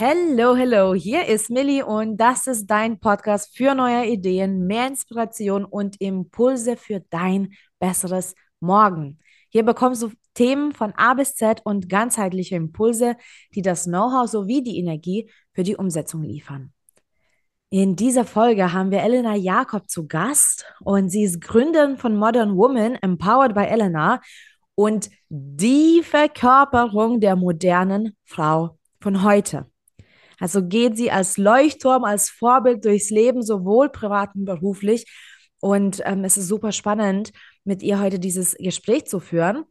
Hello, hello, hier ist Millie und das ist dein Podcast für neue Ideen, mehr Inspiration und Impulse für dein besseres Morgen. Hier bekommst du Themen von A bis Z und ganzheitliche Impulse, die das Know-how sowie die Energie für die Umsetzung liefern. In dieser Folge haben wir Elena Jakob zu Gast und sie ist Gründerin von Modern Woman, Empowered by Elena und die Verkörperung der modernen Frau von heute. Also geht sie als Leuchtturm, als Vorbild durchs Leben, sowohl privat und beruflich. Und ähm, es ist super spannend, mit ihr heute dieses Gespräch zu führen.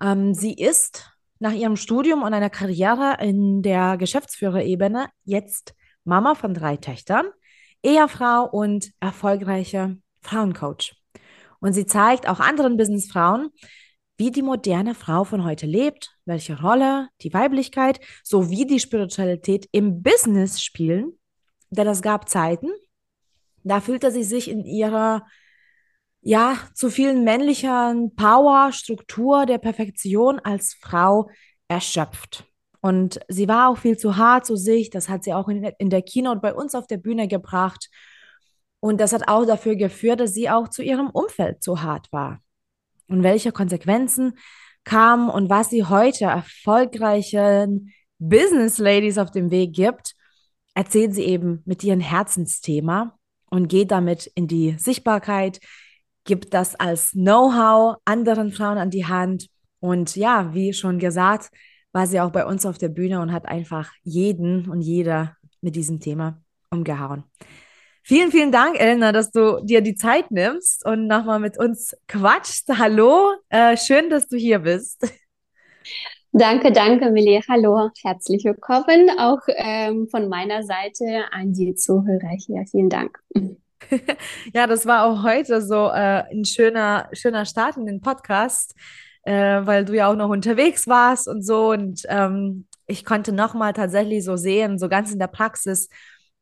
Ähm, sie ist nach ihrem Studium und einer Karriere in der Geschäftsführerebene jetzt Mama von drei Töchtern, Ehefrau und erfolgreiche Frauencoach. Und sie zeigt auch anderen Businessfrauen, wie die moderne Frau von heute lebt, welche Rolle die Weiblichkeit sowie die Spiritualität im Business spielen. Denn es gab Zeiten, da fühlte sie sich in ihrer ja, zu vielen männlichen Power, Struktur der Perfektion als Frau erschöpft. Und sie war auch viel zu hart zu sich. Das hat sie auch in, in der Keynote bei uns auf der Bühne gebracht. Und das hat auch dafür geführt, dass sie auch zu ihrem Umfeld zu hart war und welche Konsequenzen kamen und was sie heute erfolgreichen Business Ladies auf dem Weg gibt, erzählt sie eben mit ihrem Herzensthema und geht damit in die Sichtbarkeit, gibt das als Know-how anderen Frauen an die Hand. Und ja, wie schon gesagt, war sie auch bei uns auf der Bühne und hat einfach jeden und jeder mit diesem Thema umgehauen. Vielen, vielen Dank, Elena, dass du dir die Zeit nimmst und nochmal mit uns quatschst. Hallo, äh, schön, dass du hier bist. Danke, danke, Millie. Hallo, herzlich willkommen auch ähm, von meiner Seite an die Zuhörer hier. Vielen Dank. ja, das war auch heute so äh, ein schöner, schöner Start in den Podcast, äh, weil du ja auch noch unterwegs warst und so. Und ähm, ich konnte nochmal tatsächlich so sehen, so ganz in der Praxis,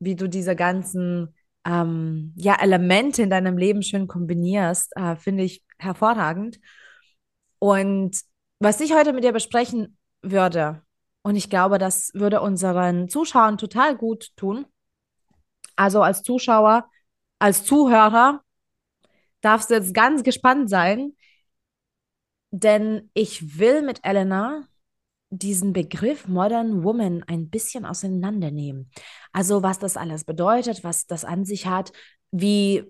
wie du diese ganzen ähm, ja, Elemente in deinem Leben schön kombinierst, äh, finde ich hervorragend. Und was ich heute mit dir besprechen würde, und ich glaube, das würde unseren Zuschauern total gut tun. Also als Zuschauer, als Zuhörer darfst du jetzt ganz gespannt sein, denn ich will mit Elena diesen Begriff Modern Woman ein bisschen auseinandernehmen. Also was das alles bedeutet, was das an sich hat, wie,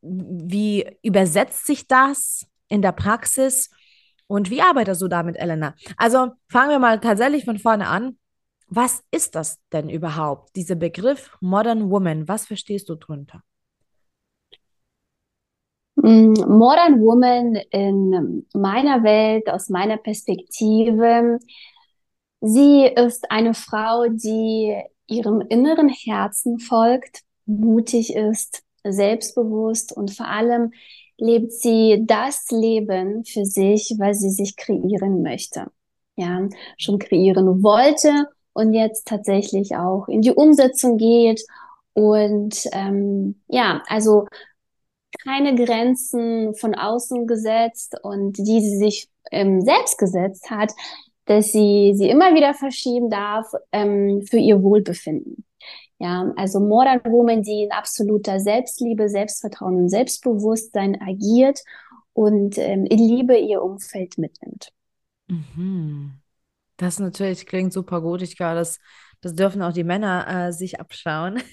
wie übersetzt sich das in der Praxis und wie arbeitest du damit, Elena? Also fangen wir mal tatsächlich von vorne an. Was ist das denn überhaupt, dieser Begriff Modern Woman? Was verstehst du darunter? Mm, Modern Woman in meiner Welt, aus meiner Perspektive, Sie ist eine Frau, die ihrem inneren Herzen folgt, mutig ist, selbstbewusst und vor allem lebt sie das Leben für sich, weil sie sich kreieren möchte. Ja, schon kreieren wollte und jetzt tatsächlich auch in die Umsetzung geht und ähm, ja, also keine Grenzen von außen gesetzt und die sie sich ähm, selbst gesetzt hat, dass sie sie immer wieder verschieben darf ähm, für ihr Wohlbefinden. Ja, also Modern Woman, die in absoluter Selbstliebe, Selbstvertrauen und Selbstbewusstsein agiert und ähm, in Liebe ihr Umfeld mitnimmt. Mhm. Das natürlich klingt super gut. Ich glaube, das, das dürfen auch die Männer äh, sich abschauen.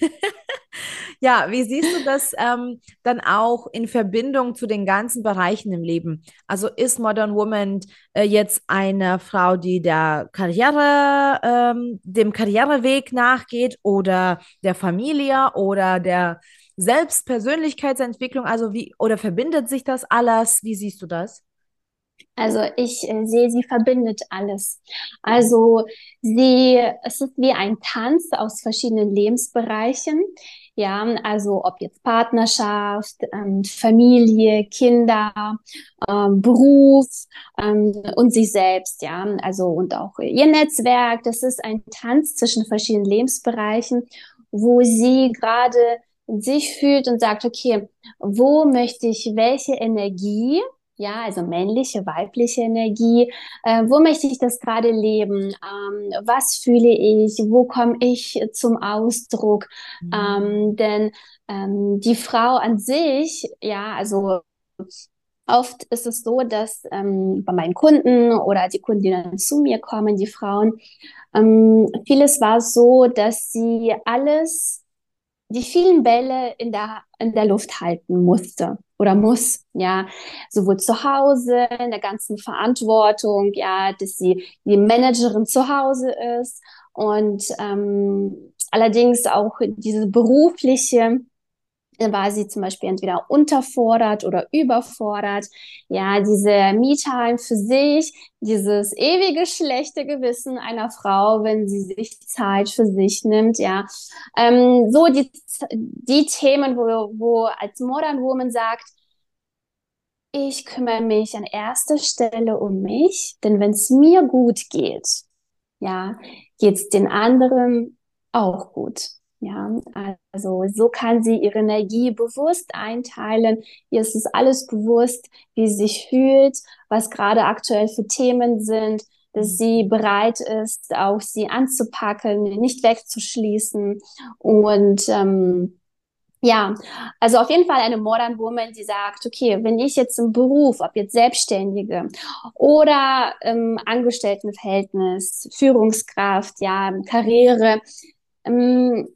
Ja, wie siehst du das ähm, dann auch in Verbindung zu den ganzen Bereichen im Leben? Also ist Modern Woman äh, jetzt eine Frau, die der Karriere, ähm, dem Karriereweg nachgeht oder der Familie oder der Selbstpersönlichkeitsentwicklung? Also wie, oder verbindet sich das alles? Wie siehst du das? Also ich äh, sehe, sie verbindet alles. Also sie, es ist wie ein Tanz aus verschiedenen Lebensbereichen. Ja, also ob jetzt Partnerschaft, ähm, Familie, Kinder, ähm, Beruf ähm, und sich selbst, ja, also und auch ihr Netzwerk. Das ist ein Tanz zwischen verschiedenen Lebensbereichen, wo sie gerade sich fühlt und sagt, okay, wo möchte ich welche Energie Ja, also männliche, weibliche Energie. Äh, wo möchte ich das gerade leben? Ähm, was fühle ich? Wo komme ich zum Ausdruck? Mhm. Ähm, denn ähm, die Frau an sich, ja, also oft ist es so, dass ähm, bei meinen Kunden oder die Kunden, die dann zu mir kommen, die Frauen, ähm, vieles war so, dass sie alles die vielen Bälle in der, in der Luft halten musste oder muss, ja, sowohl zu Hause, in der ganzen Verantwortung, ja, dass sie die Managerin zu Hause ist und ähm, allerdings auch diese berufliche war sie zum Beispiel entweder unterfordert oder überfordert. Ja, diese Me-Time für sich, dieses ewige schlechte Gewissen einer Frau, wenn sie sich Zeit für sich nimmt, ja. Ähm, so die, die Themen, wo, wo als Modern Woman sagt, ich kümmere mich an erster Stelle um mich, denn wenn es mir gut geht, ja, geht es den anderen auch gut. Ja, also so kann sie ihre Energie bewusst einteilen. Ihr ist es alles bewusst, wie sie sich fühlt, was gerade aktuell für Themen sind, dass sie bereit ist, auch sie anzupacken, nicht wegzuschließen. Und ähm, ja, also auf jeden Fall eine Modern Woman, die sagt, okay, wenn ich jetzt im Beruf, ob jetzt Selbstständige oder im Angestelltenverhältnis, Führungskraft, ja, Karriere, ähm,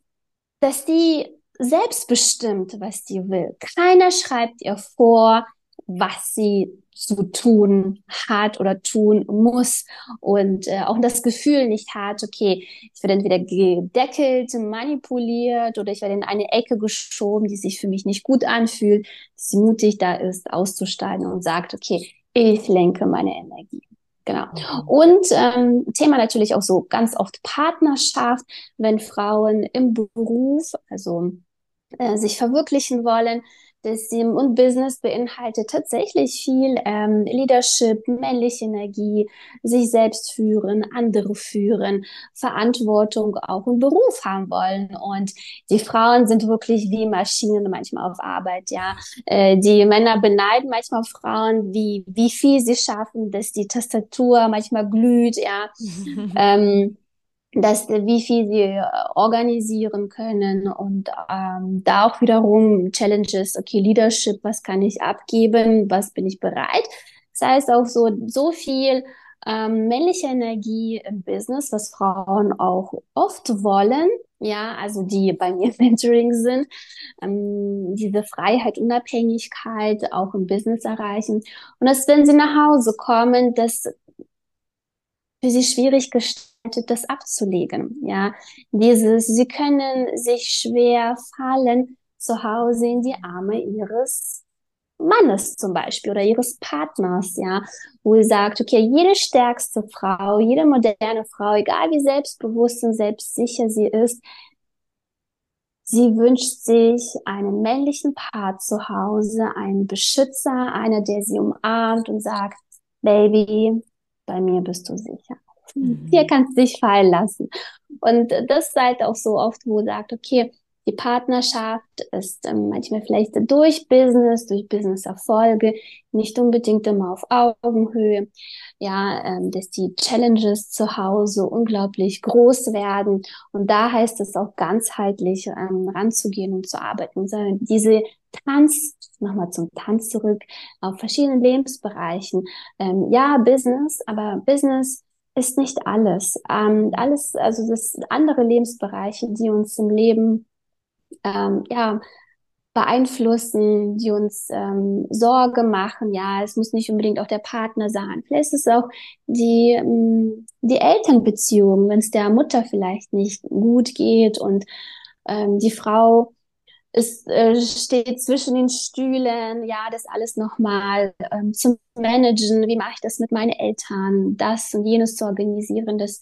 dass die selbstbestimmt, was die will. Keiner schreibt ihr vor, was sie zu tun hat oder tun muss und äh, auch das Gefühl nicht hat, okay, ich werde entweder gedeckelt, manipuliert oder ich werde in eine Ecke geschoben, die sich für mich nicht gut anfühlt, dass sie mutig da ist, auszusteigen und sagt, okay, ich lenke meine Energie. Genau. Mhm. Und ähm, Thema natürlich auch so ganz oft Partnerschaft, wenn Frauen im Beruf, also äh, sich verwirklichen wollen, das Team und Business beinhaltet tatsächlich viel ähm, Leadership, männliche Energie, sich selbst führen, andere führen, Verantwortung auch im Beruf haben wollen. Und die Frauen sind wirklich wie Maschinen manchmal auf Arbeit, ja. Äh, die Männer beneiden manchmal Frauen, wie, wie viel sie schaffen, dass die Tastatur manchmal glüht, ja. ähm, dass wie viel sie organisieren können und ähm, da auch wiederum Challenges, okay, Leadership, was kann ich abgeben, was bin ich bereit. Das heißt auch so, so viel ähm, männliche Energie im Business, was Frauen auch oft wollen, ja, also die bei mir Mentoring sind, ähm, diese Freiheit, Unabhängigkeit auch im Business erreichen. Und dass, wenn sie nach Hause kommen, dass für sie schwierig gestaltet das abzulegen. Ja, dieses, sie können sich schwer fallen zu Hause in die Arme ihres Mannes zum Beispiel oder ihres Partners, ja, wo ihr sagt, okay, jede stärkste Frau, jede moderne Frau, egal wie selbstbewusst und selbstsicher sie ist, sie wünscht sich einen männlichen Part zu Hause, einen Beschützer, einer, der sie umarmt und sagt, Baby, bei mir bist du sicher. Mhm. Hier kannst du dich fallen lassen. Und das ist halt auch so oft, wo sagt, okay, die Partnerschaft ist ähm, manchmal vielleicht durch Business, durch Business-Erfolge, nicht unbedingt immer auf Augenhöhe. Ja, ähm, dass die Challenges zu Hause unglaublich groß werden. Und da heißt es auch ganzheitlich ähm, ranzugehen und zu arbeiten. Diese Tanz, nochmal zum Tanz zurück, auf verschiedenen Lebensbereichen. Ja, Business, aber Business ist nicht alles. Ähm, alles, also das andere Lebensbereiche, die uns im Leben ähm, ja beeinflussen, die uns ähm, Sorge machen. Ja, es muss nicht unbedingt auch der Partner sein. Vielleicht ist es auch die ähm, die Elternbeziehung, wenn es der Mutter vielleicht nicht gut geht und ähm, die Frau es äh, steht zwischen den Stühlen, ja, das alles nochmal ähm, zu managen, wie mache ich das mit meinen Eltern, das und jenes zu organisieren, dass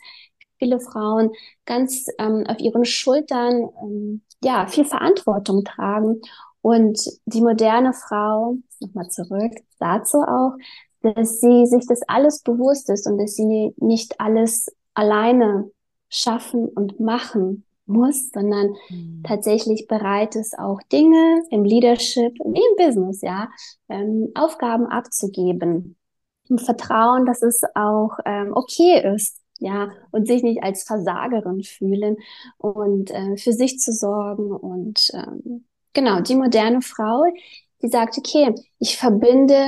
viele Frauen ganz ähm, auf ihren Schultern ähm, ja viel Verantwortung tragen. Und die moderne Frau, nochmal zurück dazu auch, dass sie sich das alles bewusst ist und dass sie nicht alles alleine schaffen und machen muss, sondern mhm. tatsächlich bereit ist, auch Dinge im Leadership, wie im Business, ja, ähm, Aufgaben abzugeben. Im Vertrauen, dass es auch ähm, okay ist, ja, und sich nicht als Versagerin fühlen und äh, für sich zu sorgen und ähm, genau, die moderne Frau, die sagt, okay, ich verbinde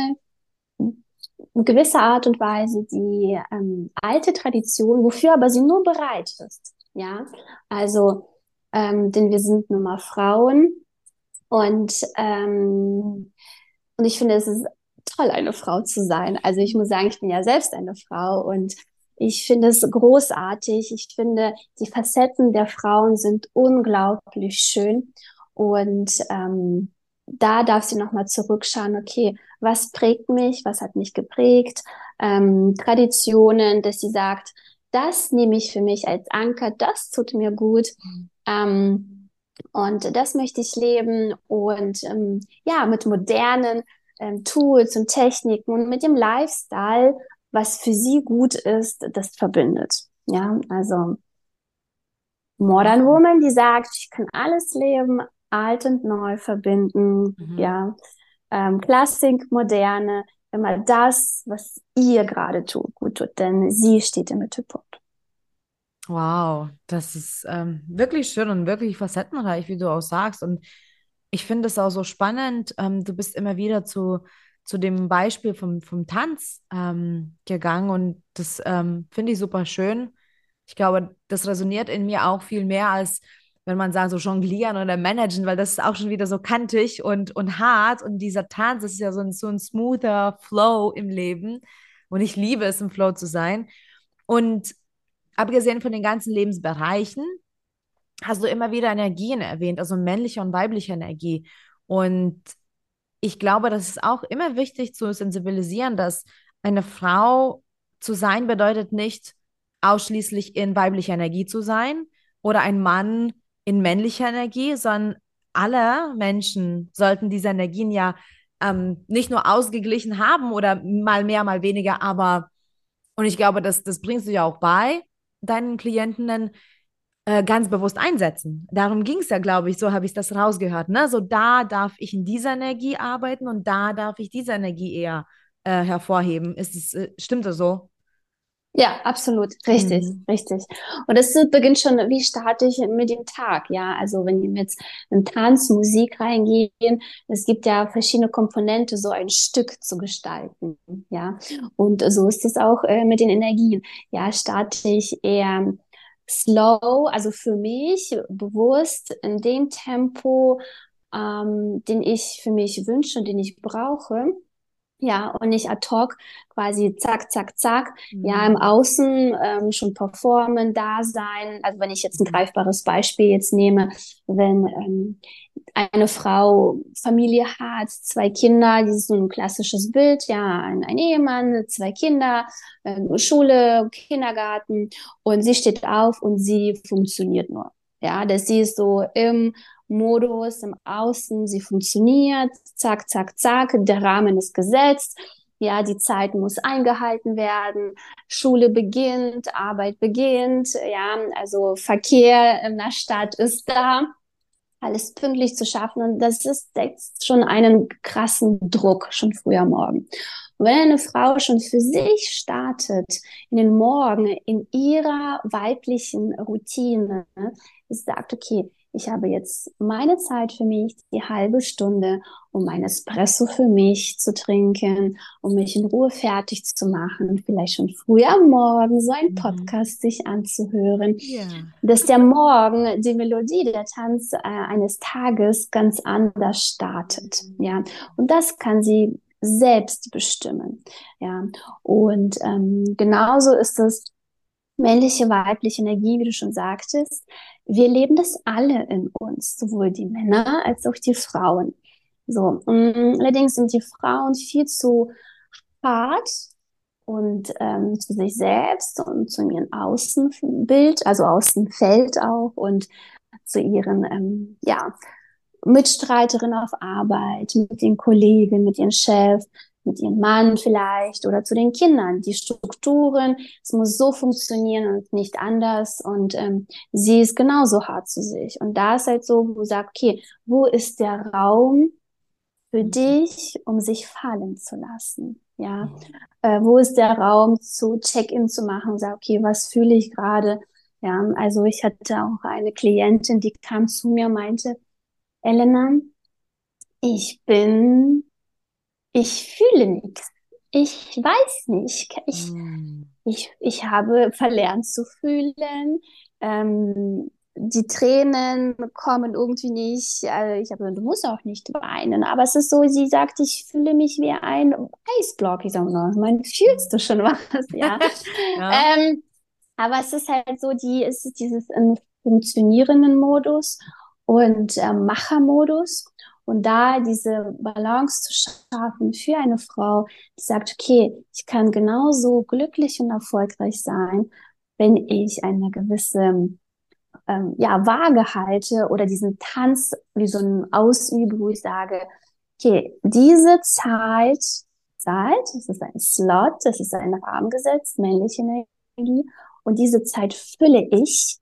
in gewisser Art und Weise die ähm, alte Tradition, wofür aber sie nur bereit ist. Ja, also, ähm, denn wir sind nun mal Frauen und, ähm, und ich finde, es ist toll, eine Frau zu sein. Also ich muss sagen, ich bin ja selbst eine Frau und ich finde es großartig. Ich finde, die Facetten der Frauen sind unglaublich schön. Und ähm, da darf sie nochmal zurückschauen, okay, was prägt mich, was hat mich geprägt, ähm, Traditionen, dass sie sagt, das nehme ich für mich als Anker, das tut mir gut. Mhm. Ähm, und das möchte ich leben und ähm, ja, mit modernen ähm, Tools und Techniken und mit dem Lifestyle, was für sie gut ist, das verbindet. Ja, also Modern Woman, die sagt, ich kann alles leben, alt und neu verbinden, mhm. ja, ähm, Klassik, Moderne, immer das, was ihr gerade tut, gut tut, denn sie steht im Mittelpunkt. Wow, das ist ähm, wirklich schön und wirklich facettenreich, wie du auch sagst. Und ich finde es auch so spannend. Ähm, du bist immer wieder zu, zu dem Beispiel vom, vom Tanz ähm, gegangen und das ähm, finde ich super schön. Ich glaube, das resoniert in mir auch viel mehr als wenn man sagt, so jonglieren oder managen, weil das ist auch schon wieder so kantig und, und hart. Und dieser Tanz ist ja so ein, so ein smoother Flow im Leben. Und ich liebe es, im Flow zu sein. Und abgesehen von den ganzen Lebensbereichen, hast du immer wieder Energien erwähnt, also männliche und weibliche Energie. Und ich glaube, das ist auch immer wichtig zu sensibilisieren, dass eine Frau zu sein bedeutet nicht ausschließlich in weiblicher Energie zu sein oder ein Mann in männlicher Energie, sondern alle Menschen sollten diese Energien ja ähm, nicht nur ausgeglichen haben oder mal mehr, mal weniger, aber, und ich glaube, das, das bringst du ja auch bei deinen Klientinnen, äh, ganz bewusst einsetzen. Darum ging es ja, glaube ich, so habe ich das rausgehört. Ne? So da darf ich in dieser Energie arbeiten und da darf ich diese Energie eher äh, hervorheben. Ist es, äh, stimmt das so? Ja, absolut, richtig, mhm. richtig. Und es beginnt schon, wie starte ich mit dem Tag, ja? Also wenn wir jetzt in Tanzmusik reingehen, es gibt ja verschiedene Komponente, so ein Stück zu gestalten, ja? Und so ist es auch äh, mit den Energien. Ja, starte ich eher slow, also für mich bewusst in dem Tempo, ähm, den ich für mich wünsche und den ich brauche ja, und nicht ad hoc quasi zack, zack, zack, mhm. ja, im Außen ähm, schon performen, da sein. Also wenn ich jetzt ein mhm. greifbares Beispiel jetzt nehme, wenn ähm, eine Frau Familie hat, zwei Kinder, dieses ist so ein klassisches Bild, ja, ein, ein Ehemann, zwei Kinder, äh, Schule, Kindergarten und sie steht auf und sie funktioniert nur. Ja, dass sie ist so im Modus im Außen, sie funktioniert, zack, zack, zack, der Rahmen ist gesetzt, ja, die Zeit muss eingehalten werden, Schule beginnt, Arbeit beginnt, ja, also Verkehr in der Stadt ist da, alles pünktlich zu schaffen und das ist jetzt schon einen krassen Druck, schon früher Morgen. Und wenn eine Frau schon für sich startet, in den Morgen, in ihrer weiblichen Routine, sagt, okay, ich habe jetzt meine Zeit für mich, die halbe Stunde, um mein Espresso für mich zu trinken, um mich in Ruhe fertig zu machen, vielleicht schon früh am Morgen so ein mhm. Podcast sich anzuhören, yeah. dass der Morgen die Melodie, der Tanz äh, eines Tages ganz anders startet, mhm. ja. Und das kann sie selbst bestimmen, ja. Und ähm, genauso ist es männliche, weibliche Energie, wie du schon sagtest, wir leben das alle in uns, sowohl die Männer als auch die Frauen. So, mm, allerdings sind die Frauen viel zu hart und ähm, zu sich selbst und zu ihrem Außenbild, also Außenfeld auch und zu ihren ähm, ja, Mitstreiterinnen auf Arbeit, mit den Kollegen, mit ihren Chef, mit ihrem Mann vielleicht oder zu den Kindern. Die Strukturen, es muss so funktionieren und nicht anders. Und ähm, sie ist genauso hart zu sich. Und da ist halt so, wo du sagst, okay, wo ist der Raum für dich, um sich fallen zu lassen? Ja, äh, wo ist der Raum zu Check-in zu machen? Sag, okay, was fühle ich gerade? Ja, also ich hatte auch eine Klientin, die kam zu mir und meinte, Elena, ich bin, ich fühle nichts. Ich weiß nicht. Ich, mm. ich, ich habe verlernt zu fühlen. Ähm, die Tränen kommen irgendwie nicht. Also ich habe, du musst auch nicht weinen. Aber es ist so, sie sagt, ich fühle mich wie ein Eisblock. Ich sage, no, man fühlst du schon was, ja. ja. Ähm, aber es ist halt so, die, es ist dieses im funktionierenden Modus und äh, Machermodus. Und da diese Balance zu schaffen für eine Frau, die sagt, okay, ich kann genauso glücklich und erfolgreich sein, wenn ich eine gewisse ähm, ja, Waage halte oder diesen Tanz wie so ein Ausübe, wo ich sage, okay, diese Zeit, Zeit, das ist ein Slot, das ist ein Rahmen gesetzt, männliche Energie, und diese Zeit fülle ich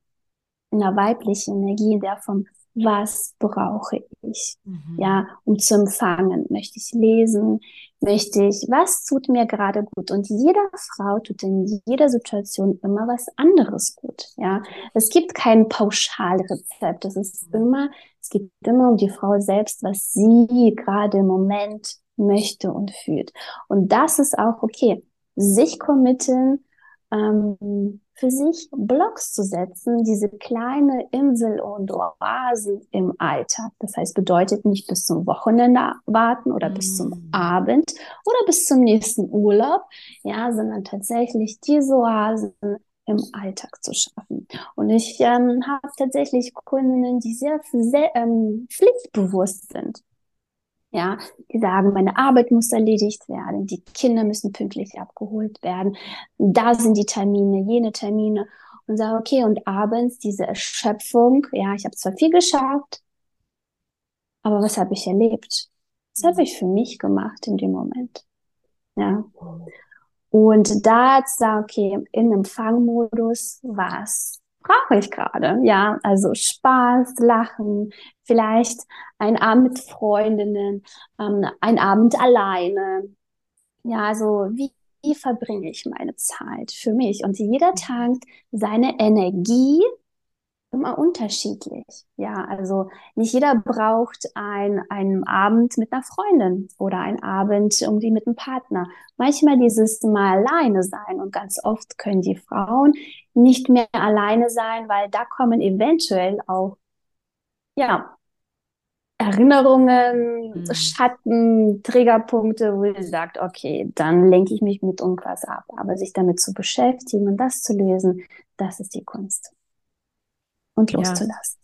in der weiblichen Energie, in der vom was brauche ich? Mhm. Ja, um zu empfangen. Möchte ich lesen? Möchte ich, was tut mir gerade gut? Und jeder Frau tut in jeder Situation immer was anderes gut. Ja, es gibt kein Pauschalrezept. Es ist mhm. immer, es geht immer um die Frau selbst, was sie gerade im Moment möchte und fühlt. Und das ist auch okay. Sich committen, ähm, für sich Blocks zu setzen, diese kleine Insel und Oasen im Alltag. Das heißt, bedeutet nicht bis zum Wochenende warten oder mm. bis zum mm. Abend oder bis zum nächsten Urlaub, ja, sondern tatsächlich diese Oasen im Alltag zu schaffen. Und ich ähm, habe tatsächlich Kundinnen, die sehr, sehr ähm, pflichtbewusst sind. Ja, die sagen, meine Arbeit muss erledigt werden, die Kinder müssen pünktlich abgeholt werden, da sind die Termine, jene Termine und sage, okay, und abends diese Erschöpfung, ja, ich habe zwar viel geschafft, aber was habe ich erlebt? Was habe ich für mich gemacht in dem Moment? Ja. Und da zu sagen, okay, in Empfangmodus, was brauche ich gerade. Ja, also Spaß, Lachen, vielleicht ein Abend mit Freundinnen, ähm, ein Abend alleine. Ja, also wie, wie verbringe ich meine Zeit für mich? Und jeder tankt seine Energie immer unterschiedlich. Ja, also nicht jeder braucht ein, einen Abend mit einer Freundin oder einen Abend irgendwie mit einem Partner. Manchmal dieses Mal alleine sein und ganz oft können die Frauen nicht mehr alleine sein, weil da kommen eventuell auch, ja, Erinnerungen, mhm. Schatten, Triggerpunkte, wo sie sagt, okay, dann lenke ich mich mit irgendwas ab. Aber sich damit zu beschäftigen und das zu lösen, das ist die Kunst und loszulassen.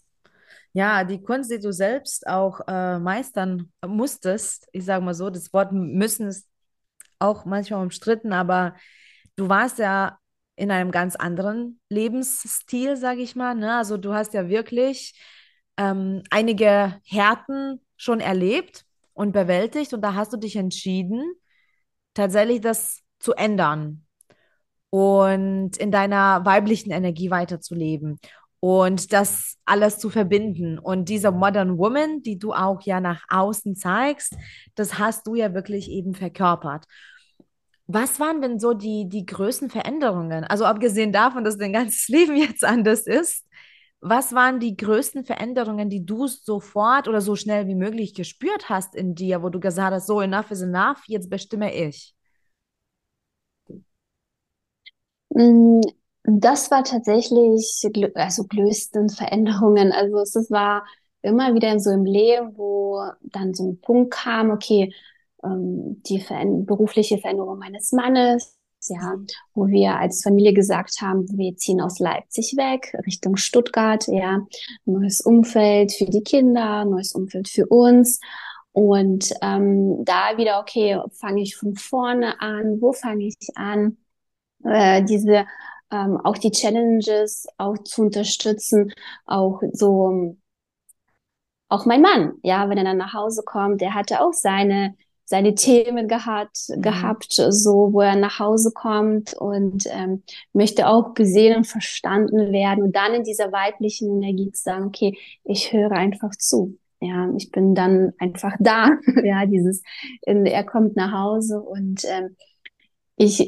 Ja. ja die Kunst, die du selbst auch äh, meistern musstest, ich sage mal so, das Wort müssen ist auch manchmal umstritten, aber du warst ja in einem ganz anderen Lebensstil, sage ich mal. Ne? Also du hast ja wirklich ähm, einige Härten schon erlebt und bewältigt und da hast du dich entschieden, tatsächlich das zu ändern und in deiner weiblichen Energie weiterzuleben und das alles zu verbinden. Und diese Modern Woman, die du auch ja nach außen zeigst, das hast du ja wirklich eben verkörpert. Was waren denn so die, die größten Veränderungen? Also abgesehen davon, dass dein ganzes Leben jetzt anders ist, was waren die größten Veränderungen, die du sofort oder so schnell wie möglich gespürt hast in dir, wo du gesagt hast, so enough is enough, jetzt bestimme ich? Das war tatsächlich also größten Veränderungen. Also es war immer wieder so im Leben, wo dann so ein Punkt kam, okay, ähm, die berufliche Veränderung meines Mannes, ja, wo wir als Familie gesagt haben, wir ziehen aus Leipzig weg, Richtung Stuttgart, ja, neues Umfeld für die Kinder, neues Umfeld für uns. Und ähm, da wieder, okay, fange ich von vorne an, wo fange ich an? Äh, diese ähm, auch die Challenges auch zu unterstützen, auch so, auch mein Mann, ja, wenn er dann nach Hause kommt, der hatte auch seine seine Themen gehabt, mhm. gehabt, so wo er nach Hause kommt und ähm, möchte auch gesehen und verstanden werden und dann in dieser weiblichen Energie zu sagen, okay, ich höre einfach zu. Ja, ich bin dann einfach da. ja, dieses, er kommt nach Hause und ähm, ich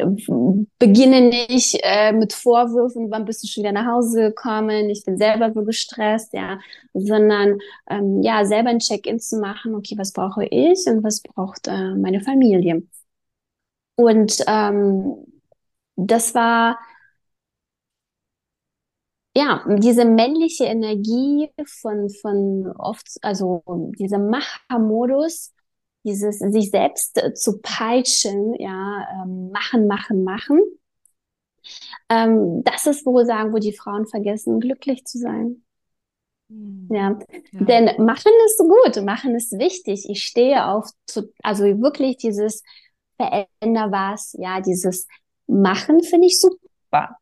beginne nicht äh, mit Vorwürfen, wann bist du schon wieder nach Hause gekommen, ich bin selber so gestresst, ja, sondern ähm, ja, selber ein Check-in zu machen, okay, was brauche ich und was braucht äh, meine Familie. Und ähm, das war ja, diese männliche Energie von, von oft, also dieser Machermodus, dieses sich selbst äh, zu peitschen, ja, ähm, machen, machen, machen. Ähm, das ist, wo sagen, wo die Frauen vergessen, glücklich zu sein. Mhm. Ja. ja. denn machen ist gut, machen ist wichtig. Ich stehe auf, zu, also wirklich dieses Veränder was, ja, dieses Machen finde ich super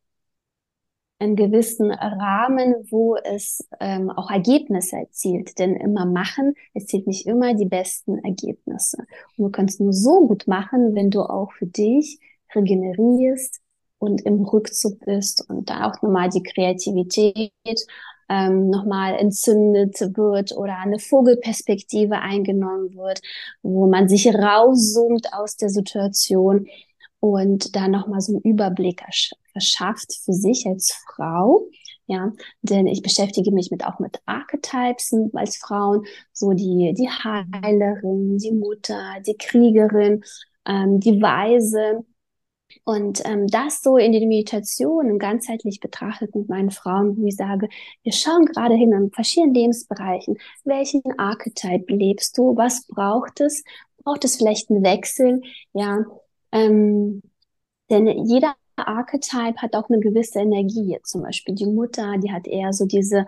einen gewissen Rahmen, wo es ähm, auch Ergebnisse erzielt. Denn immer machen erzielt nicht immer die besten Ergebnisse. Und du kannst nur so gut machen, wenn du auch für dich regenerierst und im Rückzug bist und da auch nochmal die Kreativität ähm, nochmal entzündet wird oder eine Vogelperspektive eingenommen wird, wo man sich rauszoomt aus der Situation und da nochmal so einen Überblick verschafft für sich als Frau. Ja, denn ich beschäftige mich mit auch mit Archetypes als Frauen, so die, die Heilerin, die Mutter, die Kriegerin, ähm, die Weise. Und ähm, das so in die Meditation ganzheitlich betrachtet mit meinen Frauen, wo ich sage, wir schauen gerade hin an verschiedenen Lebensbereichen. Welchen Archetype lebst du? Was braucht es? Braucht es vielleicht einen Wechsel? Ja, ähm, denn jeder Archetype hat auch eine gewisse Energie. Zum Beispiel die Mutter, die hat eher so diese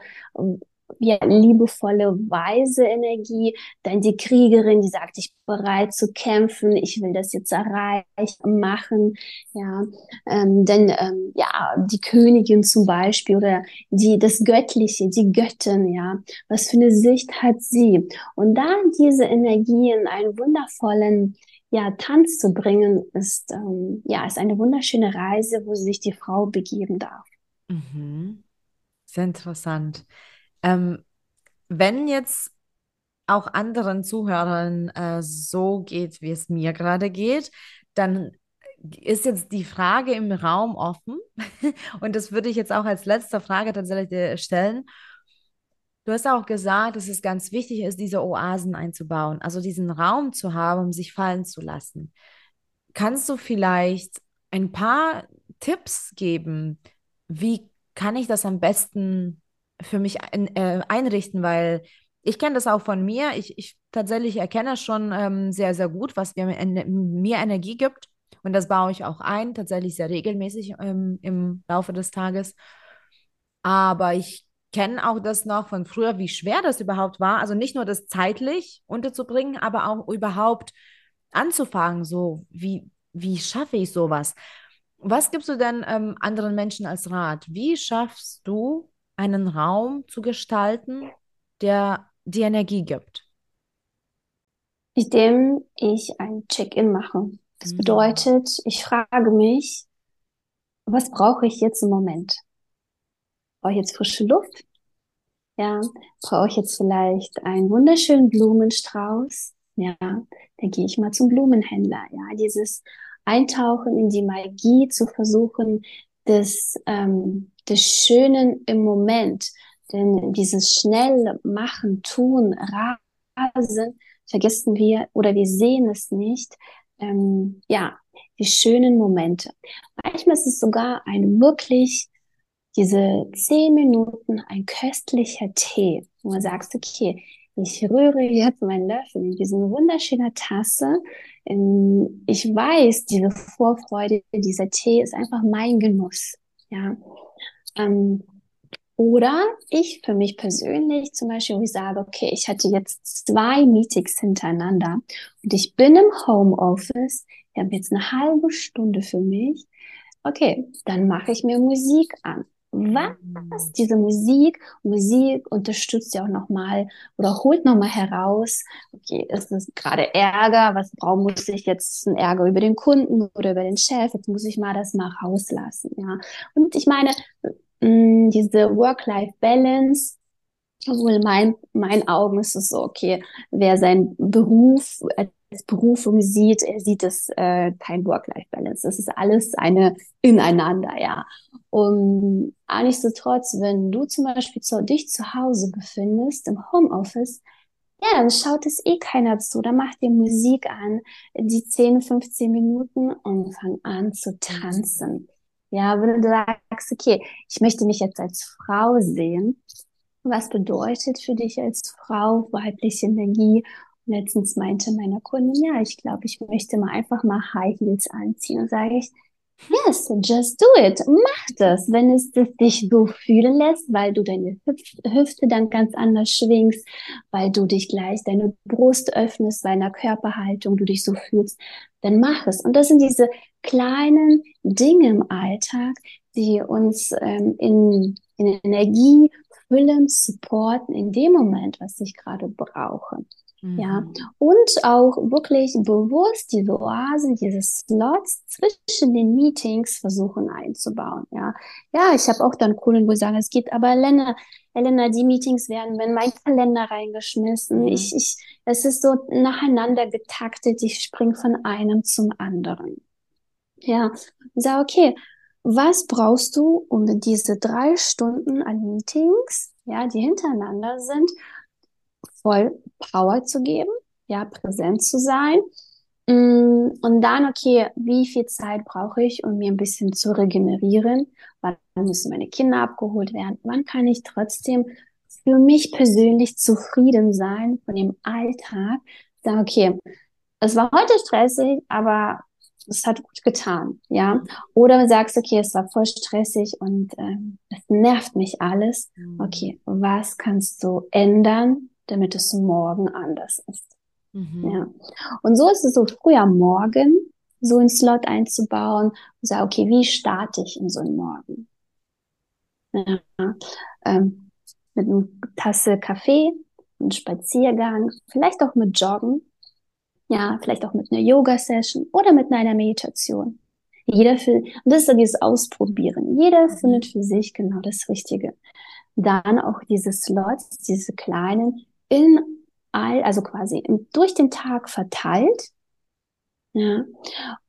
ja, liebevolle, weise Energie. Dann die Kriegerin, die sagt, ich bin bereit zu kämpfen, ich will das jetzt erreichen, machen. Ja, ähm, denn ähm, ja, die Königin zum Beispiel oder die das Göttliche, die Göttin, ja, was für eine Sicht hat sie? Und da diese Energie in einen wundervollen ja, Tanz zu bringen, ist, ähm, ja, ist eine wunderschöne Reise, wo sich die Frau begeben darf. Mhm. Sehr interessant. Ähm, wenn jetzt auch anderen Zuhörern äh, so geht, wie es mir gerade geht, dann ist jetzt die Frage im Raum offen. Und das würde ich jetzt auch als letzte Frage tatsächlich stellen. Du hast auch gesagt, dass es ganz wichtig ist, diese Oasen einzubauen, also diesen Raum zu haben, um sich fallen zu lassen. Kannst du vielleicht ein paar Tipps geben, wie kann ich das am besten für mich ein, äh, einrichten? Weil ich kenne das auch von mir. Ich, ich tatsächlich erkenne schon ähm, sehr, sehr gut, was mir, mir Energie gibt. Und das baue ich auch ein, tatsächlich sehr regelmäßig ähm, im Laufe des Tages. Aber ich kenne auch das noch von früher, wie schwer das überhaupt war. Also nicht nur das zeitlich unterzubringen, aber auch überhaupt anzufangen. So, wie, wie schaffe ich sowas? Was gibst du denn ähm, anderen Menschen als Rat? Wie schaffst du einen Raum zu gestalten, der die Energie gibt? Indem ich ein Check-in mache. Das mhm. bedeutet, ich frage mich, was brauche ich jetzt im Moment? Brauche ich jetzt frische Luft? Ja, brauche ich jetzt vielleicht einen wunderschönen Blumenstrauß? Ja, dann gehe ich mal zum Blumenhändler. Ja, dieses Eintauchen in die Magie zu versuchen, des, ähm, des Schönen im Moment. Denn dieses schnell machen, tun, rasen, vergessen wir oder wir sehen es nicht. Ähm, ja, die schönen Momente. Manchmal ist es sogar ein wirklich diese zehn Minuten ein köstlicher Tee, wo man sagt, okay, ich rühre jetzt meinen Löffel in diese wunderschöne Tasse. Ich weiß, diese Vorfreude, dieser Tee ist einfach mein Genuss. Ja. Ähm, oder ich für mich persönlich zum Beispiel, wo ich sage, okay, ich hatte jetzt zwei Meetings hintereinander und ich bin im Homeoffice, ich habe jetzt eine halbe Stunde für mich. Okay, dann mache ich mir Musik an was? Diese Musik, Musik unterstützt ja auch nochmal oder holt nochmal heraus, okay, ist es gerade Ärger, was brauche, muss ich jetzt ein Ärger über den Kunden oder über den Chef, jetzt muss ich mal das mal rauslassen, ja. Und ich meine, mh, diese Work-Life-Balance, also in mein, meinen Augen ist es so, okay, wer seinen Beruf als Berufung sieht, er sieht es äh, kein Work-Life-Balance. Das ist alles eine Ineinander, ja. Und nichtsdestotrotz, wenn du zum Beispiel zu, dich zu Hause befindest, im Homeoffice, ja, dann schaut es eh keiner zu. Dann mach dir Musik an, die 10, 15 Minuten und fang an zu tanzen. Ja, wenn du sagst, okay, ich möchte mich jetzt als Frau sehen, was bedeutet für dich als Frau weibliche Energie? Letztens meinte meine Kundin, ja, ich glaube, ich möchte mal einfach mal High Heels anziehen. Und sage ich, yes, just do it. Mach das, wenn es dich so fühlen lässt, weil du deine Hüfte dann ganz anders schwingst, weil du dich gleich deine Brust öffnest, bei Körperhaltung du dich so fühlst, dann mach es. Und das sind diese kleinen Dinge im Alltag, die uns ähm, in, in Energie füllen, supporten in dem Moment, was ich gerade brauche. Mhm. Ja, und auch wirklich bewusst diese Oasen, diese Slots zwischen den Meetings versuchen einzubauen. Ja, ja, ich habe auch dann Kunden, wo sagen, es geht aber Elena, Elena, die Meetings werden in meinen Kalender reingeschmissen. Mhm. Ich, ich, es ist so nacheinander getaktet. Ich spring von einem zum anderen. Ja, und sag, okay, was brauchst du, um diese drei Stunden an Meetings, ja, die hintereinander sind, voll Power zu geben, ja, präsent zu sein. Mm, und dann, okay, wie viel Zeit brauche ich, um mir ein bisschen zu regenerieren? Wann müssen meine Kinder abgeholt werden? Wann kann ich trotzdem für mich persönlich zufrieden sein von dem Alltag? Sagen, okay, es war heute stressig, aber es hat gut getan, ja. Oder du sagst, okay, es war voll stressig und ähm, es nervt mich alles. Mhm. Okay, was kannst du ändern, damit es morgen anders ist? Mhm. Ja. Und so ist es so früh am Morgen, so einen Slot einzubauen und sagen, okay, wie starte ich in so einen Morgen? Ja. Ähm, mit einer Tasse Kaffee, einem Spaziergang, vielleicht auch mit Joggen ja, vielleicht auch mit einer Yoga-Session oder mit einer Meditation. Jeder für, und das ist so dieses Ausprobieren. Jeder mhm. findet für sich genau das Richtige. Dann auch diese Slots, diese kleinen, in all, also quasi durch den Tag verteilt. Ja.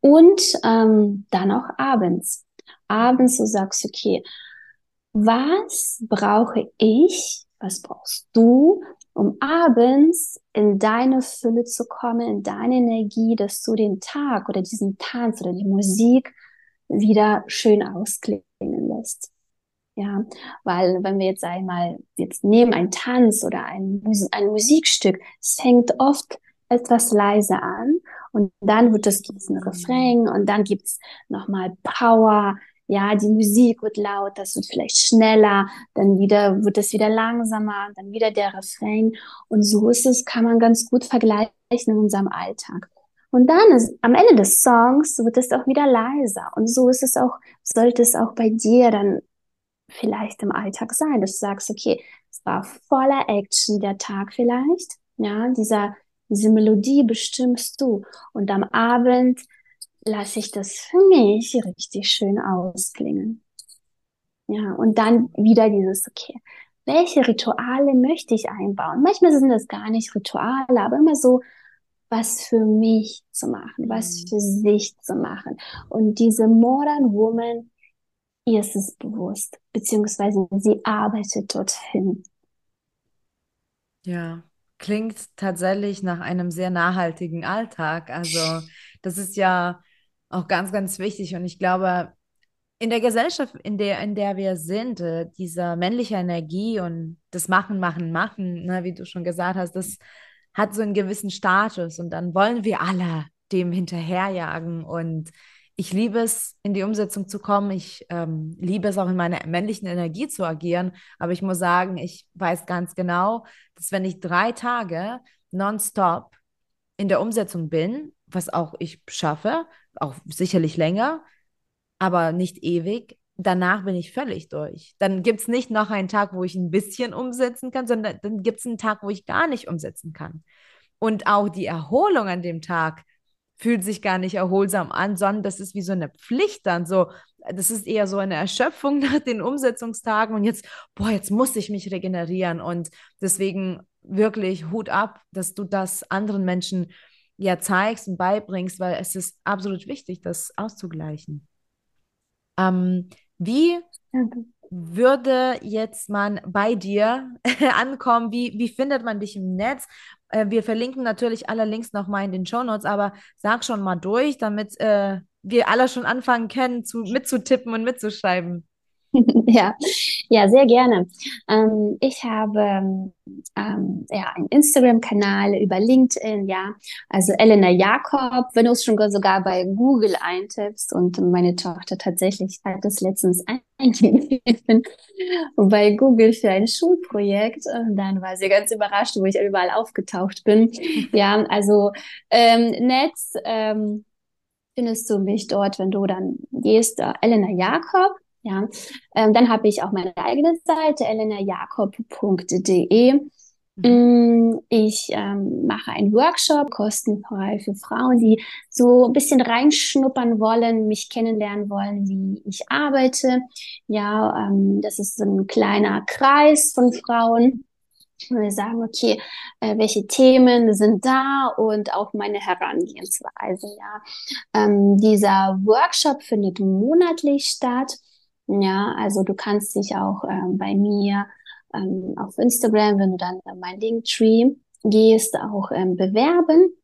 Und ähm, dann auch abends. Abends so sagst du, okay, was brauche ich, was brauchst du, um abends in deine Fülle zu kommen, in deine Energie, dass du den Tag oder diesen Tanz oder die Musik wieder schön ausklingen lässt. Ja, weil wenn wir jetzt einmal jetzt nehmen ein Tanz oder ein, ein Musikstück, es fängt oft etwas leise an und dann wird es ein Refrain und dann gibt's nochmal Power, ja, die Musik wird laut, das wird vielleicht schneller, dann wieder wird es wieder langsamer, dann wieder der Refrain. Und so ist es, kann man ganz gut vergleichen in unserem Alltag. Und dann ist, am Ende des Songs wird es auch wieder leiser. Und so ist es auch, sollte es auch bei dir dann vielleicht im Alltag sein, dass du sagst, okay, es war voller Action der Tag vielleicht. Ja, dieser, diese Melodie bestimmst du. Und am Abend lasse ich das für mich richtig schön ausklingen. Ja, und dann wieder dieses, okay, welche Rituale möchte ich einbauen? Manchmal sind das gar nicht Rituale, aber immer so, was für mich zu machen, was mhm. für sich zu machen. Und diese Modern Woman, ihr ist es bewusst, beziehungsweise sie arbeitet dorthin. Ja, klingt tatsächlich nach einem sehr nachhaltigen Alltag. Also das ist ja auch ganz, ganz wichtig. Und ich glaube, in der Gesellschaft, in der, in der wir sind, äh, dieser männliche Energie und das Machen, Machen, Machen, ne, wie du schon gesagt hast, das hat so einen gewissen Status und dann wollen wir alle dem hinterherjagen. Und ich liebe es, in die Umsetzung zu kommen. Ich ähm, liebe es auch in meiner männlichen Energie zu agieren. Aber ich muss sagen, ich weiß ganz genau, dass wenn ich drei Tage nonstop in der Umsetzung bin, was auch ich schaffe, auch sicherlich länger, aber nicht ewig, danach bin ich völlig durch. Dann gibt es nicht noch einen Tag, wo ich ein bisschen umsetzen kann, sondern dann gibt es einen Tag, wo ich gar nicht umsetzen kann. Und auch die Erholung an dem Tag fühlt sich gar nicht erholsam an, sondern das ist wie so eine Pflicht dann so. Das ist eher so eine Erschöpfung nach den Umsetzungstagen und jetzt, boah, jetzt muss ich mich regenerieren und deswegen wirklich Hut ab, dass du das anderen Menschen ja zeigst und beibringst, weil es ist absolut wichtig, das auszugleichen. Ähm, wie würde jetzt man bei dir ankommen? Wie, wie findet man dich im Netz? Äh, wir verlinken natürlich alle Links nochmal in den Show Notes, aber sag schon mal durch, damit äh, wir alle schon anfangen können, zu, mitzutippen und mitzuschreiben. Ja, ja, sehr gerne. Ähm, ich habe ähm, ja einen Instagram-Kanal über LinkedIn, ja, also Elena Jakob, wenn du es schon sogar bei Google eintippst und meine Tochter tatsächlich hat das letztens eingegeben bei Google für ein Schulprojekt und dann war sie ganz überrascht, wo ich überall aufgetaucht bin. Ja, also ähm, Netz ähm, findest du mich dort, wenn du dann gehst, äh, Elena Jakob ja, ähm, dann habe ich auch meine eigene Seite, elenajakob.de. Mhm. Mm, ich ähm, mache einen Workshop kostenfrei für Frauen, die so ein bisschen reinschnuppern wollen, mich kennenlernen wollen, wie ich arbeite. Ja, ähm, das ist ein kleiner Kreis von Frauen. Und wir sagen, okay, äh, welche Themen sind da und auch meine Herangehensweise. Ja, ähm, dieser Workshop findet monatlich statt. Ja, also du kannst dich auch ähm, bei mir ähm, auf Instagram, wenn du dann in mein Linktree gehst, auch ähm, bewerben.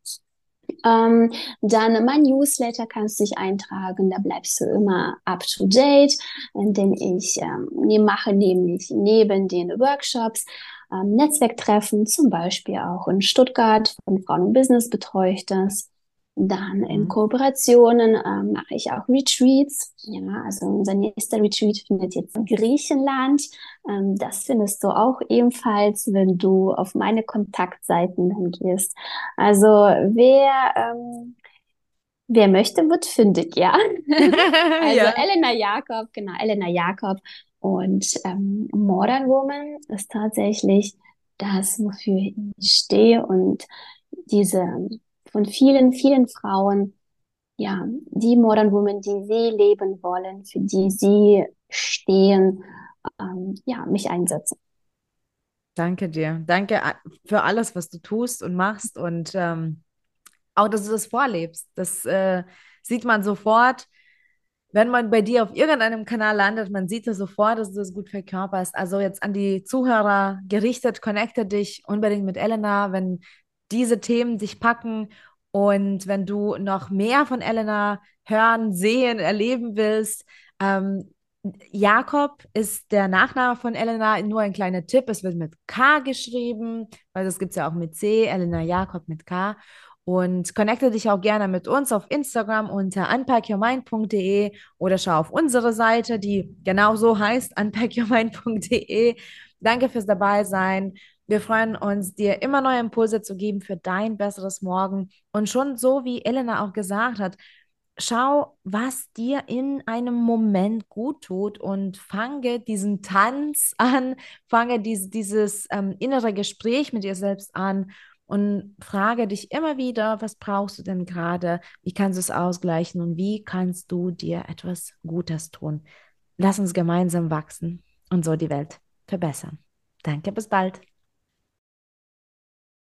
Ähm, dann mein Newsletter kannst du dich eintragen, da bleibst du immer up to date, denn ich ähm, mache nämlich neben den Workshops ähm, Netzwerktreffen, zum Beispiel auch in Stuttgart von Frauen und Business betreue ich das. Dann in mhm. Kooperationen ähm, mache ich auch Retreats. Ja, also unser nächster Retreat findet jetzt in Griechenland. Ähm, das findest du auch ebenfalls, wenn du auf meine Kontaktseiten dann gehst. Also wer ähm, wer möchte, wird fündig, ja. also ja. Elena Jakob, genau, Elena Jakob. Und ähm, Modern Woman ist tatsächlich das, wofür ich stehe und diese von vielen, vielen Frauen, ja, die Modern Women, die sie leben wollen, für die sie stehen, ähm, ja, mich einsetzen. Danke dir. Danke für alles, was du tust und machst und ähm, auch, dass du das vorlebst. Das äh, sieht man sofort, wenn man bei dir auf irgendeinem Kanal landet, man sieht das sofort, dass du das gut verkörperst. Also jetzt an die Zuhörer gerichtet, connecte dich unbedingt mit Elena, wenn diese Themen dich packen. Und wenn du noch mehr von Elena hören, sehen, erleben willst, ähm, Jakob ist der Nachname von Elena, nur ein kleiner Tipp, es wird mit K geschrieben, weil das gibt es ja auch mit C, Elena Jakob mit K. Und connecte dich auch gerne mit uns auf Instagram unter unpackyourmind.de oder schau auf unsere Seite, die genau so heißt, unpackyourmind.de. Danke fürs Dabeisein. Wir freuen uns, dir immer neue Impulse zu geben für dein besseres Morgen. Und schon so, wie Elena auch gesagt hat, schau, was dir in einem Moment gut tut und fange diesen Tanz an, fange dies, dieses ähm, innere Gespräch mit dir selbst an und frage dich immer wieder, was brauchst du denn gerade? Wie kannst du es ausgleichen und wie kannst du dir etwas Gutes tun? Lass uns gemeinsam wachsen und so die Welt verbessern. Danke, bis bald.